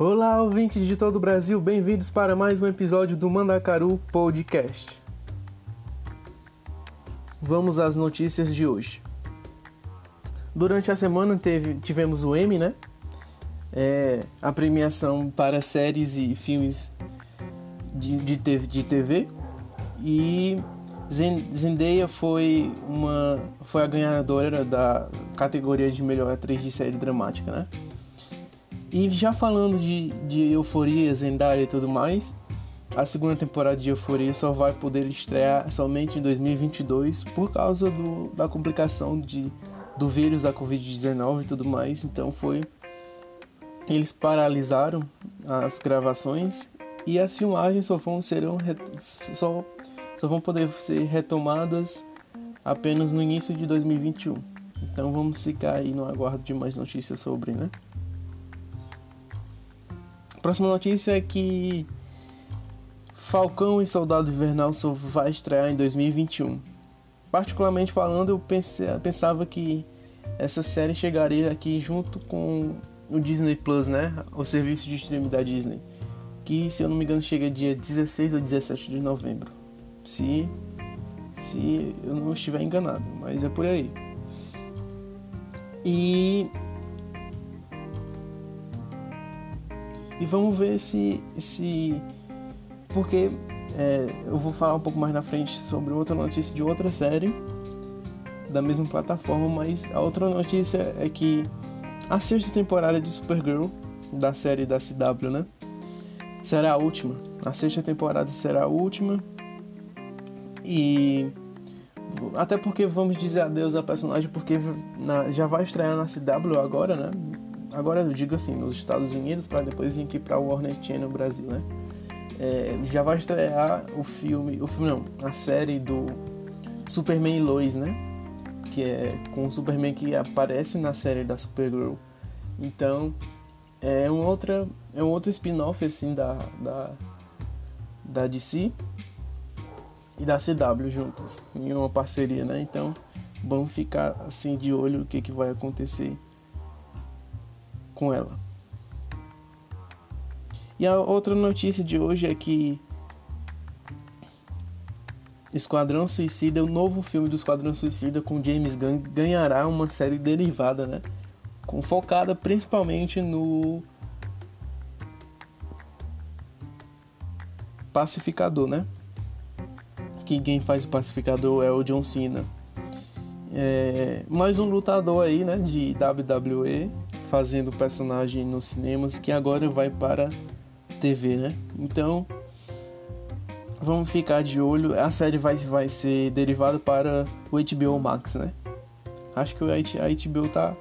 Olá, ouvintes de todo o Brasil, bem-vindos para mais um episódio do Mandacaru Podcast. Vamos às notícias de hoje. Durante a semana teve, tivemos o Emmy, né? É, a premiação para séries e filmes de, de, de TV. E Zendaya foi, uma, foi a ganhadora da categoria de melhor atriz de série dramática, né? E já falando de, de Euforia, Zendaya e tudo mais, a segunda temporada de Euforia só vai poder estrear somente em 2022 por causa do, da complicação de, do vírus da Covid-19 e tudo mais. Então foi. Eles paralisaram as gravações e as filmagens só vão, serão, só, só vão poder ser retomadas apenas no início de 2021. Então vamos ficar aí no aguardo de mais notícias sobre, né? Próxima notícia é que Falcão e Soldado Invernal só vai estrear em 2021. Particularmente falando, eu pensava que essa série chegaria aqui junto com o Disney Plus, né? O serviço de streaming da Disney. Que, se eu não me engano, chega dia 16 ou 17 de novembro. Se, se eu não estiver enganado, mas é por aí. E E vamos ver se. se porque é, eu vou falar um pouco mais na frente sobre outra notícia de outra série da mesma plataforma, mas a outra notícia é que a sexta temporada de Supergirl, da série da CW, né? Será a última. A sexta temporada será a última. E. Até porque vamos dizer adeus à personagem, porque já vai estrear na CW agora, né? Agora eu digo assim, nos Estados Unidos, para depois vir aqui para Warner Channel Brasil, né? É, já vai estrear o filme, o filme não, a série do Superman e Lois, né? Que é com o Superman que aparece na série da Supergirl. Então, é um outra, é um outro spin-off assim da, da da DC e da CW juntos, em uma parceria, né? Então, vamos ficar assim de olho o que que vai acontecer com ela. E a outra notícia de hoje é que Esquadrão Suicida, o novo filme do Esquadrão Suicida com James Gunn ganhará uma série derivada, né? Com, focada principalmente no pacificador, né? Que quem faz o pacificador é o John Cena. É, mais um lutador aí, né? De WWE fazendo personagem nos cinemas que agora vai para TV, né? Então vamos ficar de olho. A série vai, vai ser derivada para o HBO Max, né? Acho que a HBO tá,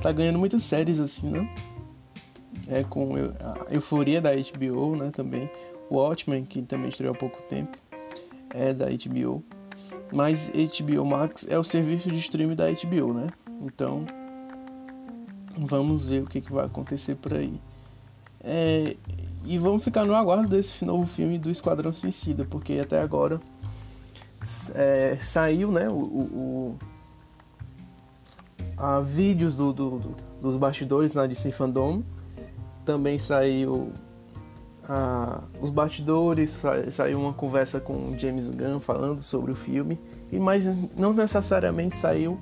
tá ganhando muitas séries assim, né? É com a Euforia da HBO, né? Também. O Watchmen, que também estreou há pouco tempo, é da HBO. Mas HBO Max é o serviço de streaming da HBO, né? Então Vamos ver o que, que vai acontecer por aí. É, e vamos ficar no aguardo desse novo filme do Esquadrão Suicida, porque até agora é, saiu né, o, o, a vídeos do, do, do, dos bastidores na DC Fandom. Também saiu a, os bastidores, saiu uma conversa com o James Gunn falando sobre o filme. E mas não necessariamente saiu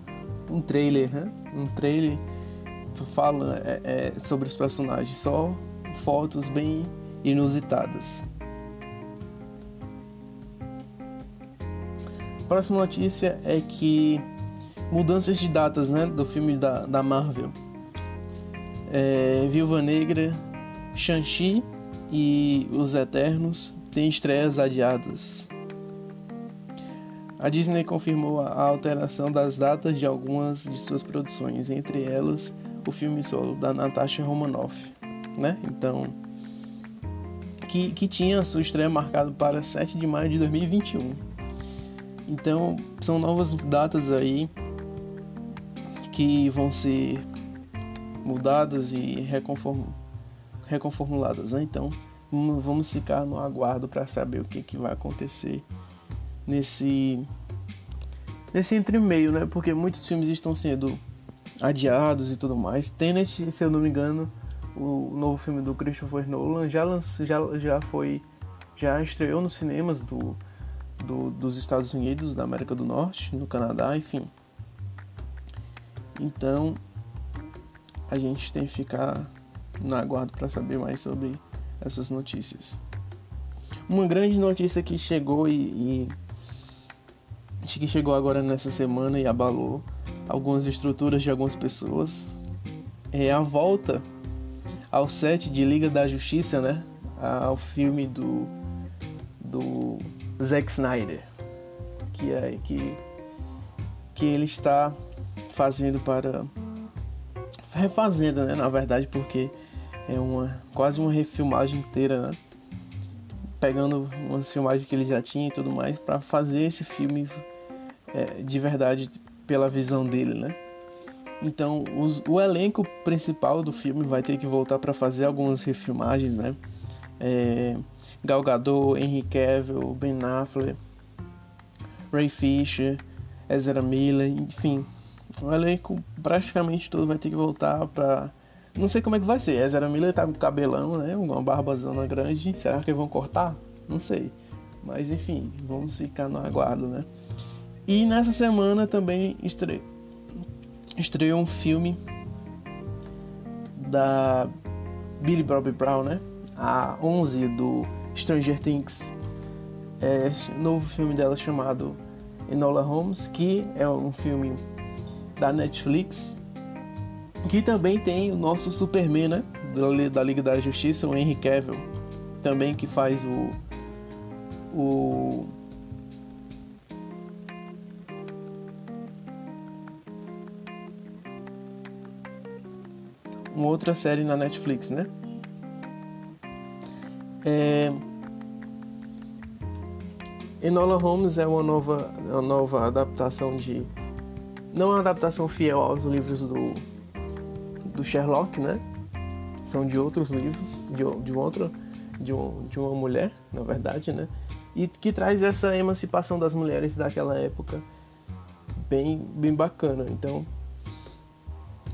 um trailer, né? Um trailer fala é, é, sobre os personagens, só fotos bem inusitadas. Próxima notícia é que mudanças de datas né, do filme da, da Marvel. É, Viúva Negra, Shang-Chi e Os Eternos têm estreias adiadas. A Disney confirmou a alteração das datas de algumas de suas produções, entre elas o filme solo da Natasha Romanoff, né? Então, que, que tinha sua estreia marcada para 7 de maio de 2021. Então, são novas datas aí que vão ser mudadas e reconform, reconformuladas, né? Então, vamos ficar no aguardo para saber o que, que vai acontecer nesse nesse entremeio, né? Porque muitos filmes estão sendo adiados e tudo mais. Tenet, se eu não me engano, o novo filme do Christopher Nolan já, lançou, já, já foi já estreou nos cinemas do, do, dos Estados Unidos, da América do Norte, no Canadá, enfim. Então a gente tem que ficar no aguardo para saber mais sobre essas notícias. Uma grande notícia que chegou e, e que chegou agora nessa semana e abalou algumas estruturas de algumas pessoas é a volta ao set de Liga da Justiça, né? Ao filme do do Zack Snyder, que é que que ele está fazendo para refazendo, né, na verdade, porque é uma quase uma refilmagem inteira, né? Pegando umas filmagens que ele já tinha e tudo mais para fazer esse filme é, de verdade pela visão dele, né? Então, os, o elenco principal do filme vai ter que voltar para fazer algumas refilmagens, né? É, Gal Gadot, Henry Cavill, Ben Affleck, Ray Fisher, Ezra Miller, enfim, o elenco praticamente todo vai ter que voltar pra. Não sei como é que vai ser. Ezra Miller tá com cabelão, né? Uma barbazona grande. Será que vão cortar? Não sei. Mas enfim, vamos ficar no aguardo, né? E nessa semana também estre... estreou um filme da Billy Bobby Brown, né? A 11 do Stranger Things. É, novo filme dela chamado Enola Holmes, que é um filme da Netflix, que também tem o nosso Superman, né? Da, Liga da Justiça, o Henry Cavill, também que faz o o uma outra série na Netflix, né? É... Enola Holmes é uma nova, uma nova adaptação de não é uma adaptação fiel aos livros do, do Sherlock, né? São de outros livros, de, de outra, de, um, de uma mulher, na verdade, né? E que traz essa emancipação das mulheres daquela época bem, bem bacana. Então,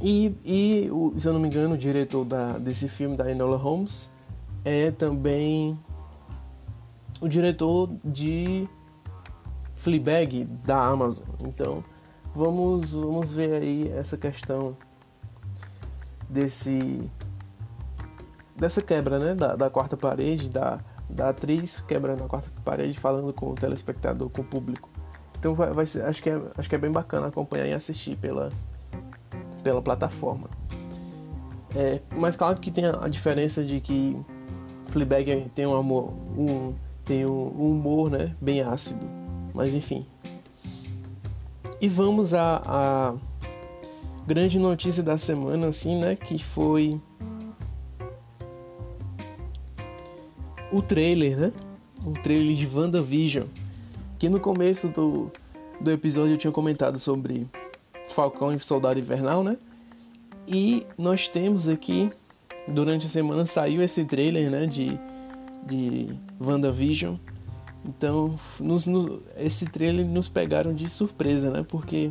e, e se eu não me engano, o diretor da, desse filme, da Enola Holmes, é também o diretor de Fleabag da Amazon. Então, vamos, vamos ver aí essa questão desse dessa quebra, né, da, da quarta parede, da, da atriz quebrando a quarta parede, falando com o telespectador, com o público. Então vai, vai ser, acho que é, acho que é bem bacana acompanhar e assistir pela pela plataforma. É, mas claro que tem a, diferença de que Fleabag tem um amor, um tem um, um humor, né, bem ácido. Mas enfim, e vamos à, à grande notícia da semana, assim, né? Que foi o trailer, né? O trailer de WandaVision. Que no começo do, do episódio eu tinha comentado sobre Falcão e Soldado Invernal, né? E nós temos aqui, durante a semana saiu esse trailer, né? De, de WandaVision. Então, nos, nos, esse trailer nos pegaram de surpresa, né? Porque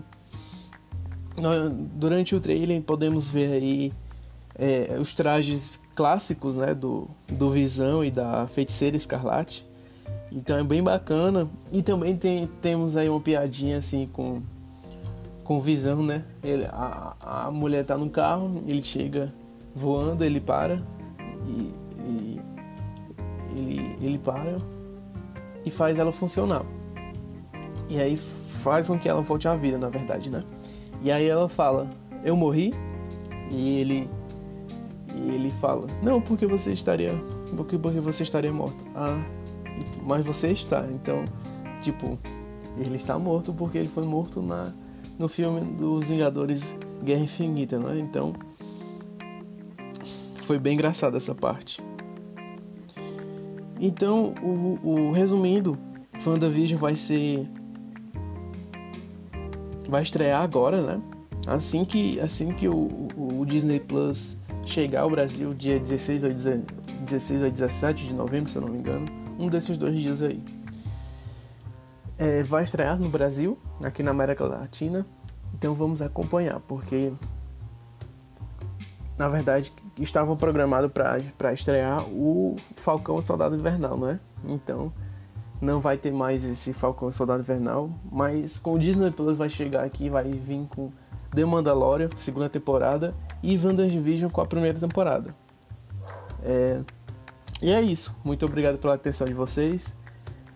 nós, durante o trailer podemos ver aí é, os trajes clássicos, né? Do, do Visão e da Feiticeira Escarlate. Então é bem bacana. E também tem, temos aí uma piadinha assim com com Visão, né? Ele, a, a mulher tá no carro, ele chega voando, ele para e, e ele, ele para e faz ela funcionar. E aí faz com que ela volte à vida, na verdade, né? E aí ela fala: "Eu morri?" E ele e ele fala: "Não, porque você estaria porque porque você estaria morto." Ah, mas você está. Então, tipo, ele está morto porque ele foi morto na no filme dos Vingadores Guerra Infinita, né? Então, foi bem engraçado essa parte. Então, o, o resumindo, WandaVision vai ser vai estrear agora, né? Assim que assim que o, o, Disney Plus chegar ao Brasil, dia 16 ou 16 ou 17 de novembro, se eu não me engano, um desses dois dias aí. É, vai estrear no Brasil, aqui na América Latina. Então vamos acompanhar, porque na verdade, estavam programados para estrear o Falcão Soldado Invernal, não é? Então, não vai ter mais esse Falcão Soldado Invernal, mas com o Disney Plus vai chegar aqui, vai vir com The Mandalorian, segunda temporada, e WandaVision com a primeira temporada. É... E é isso. Muito obrigado pela atenção de vocês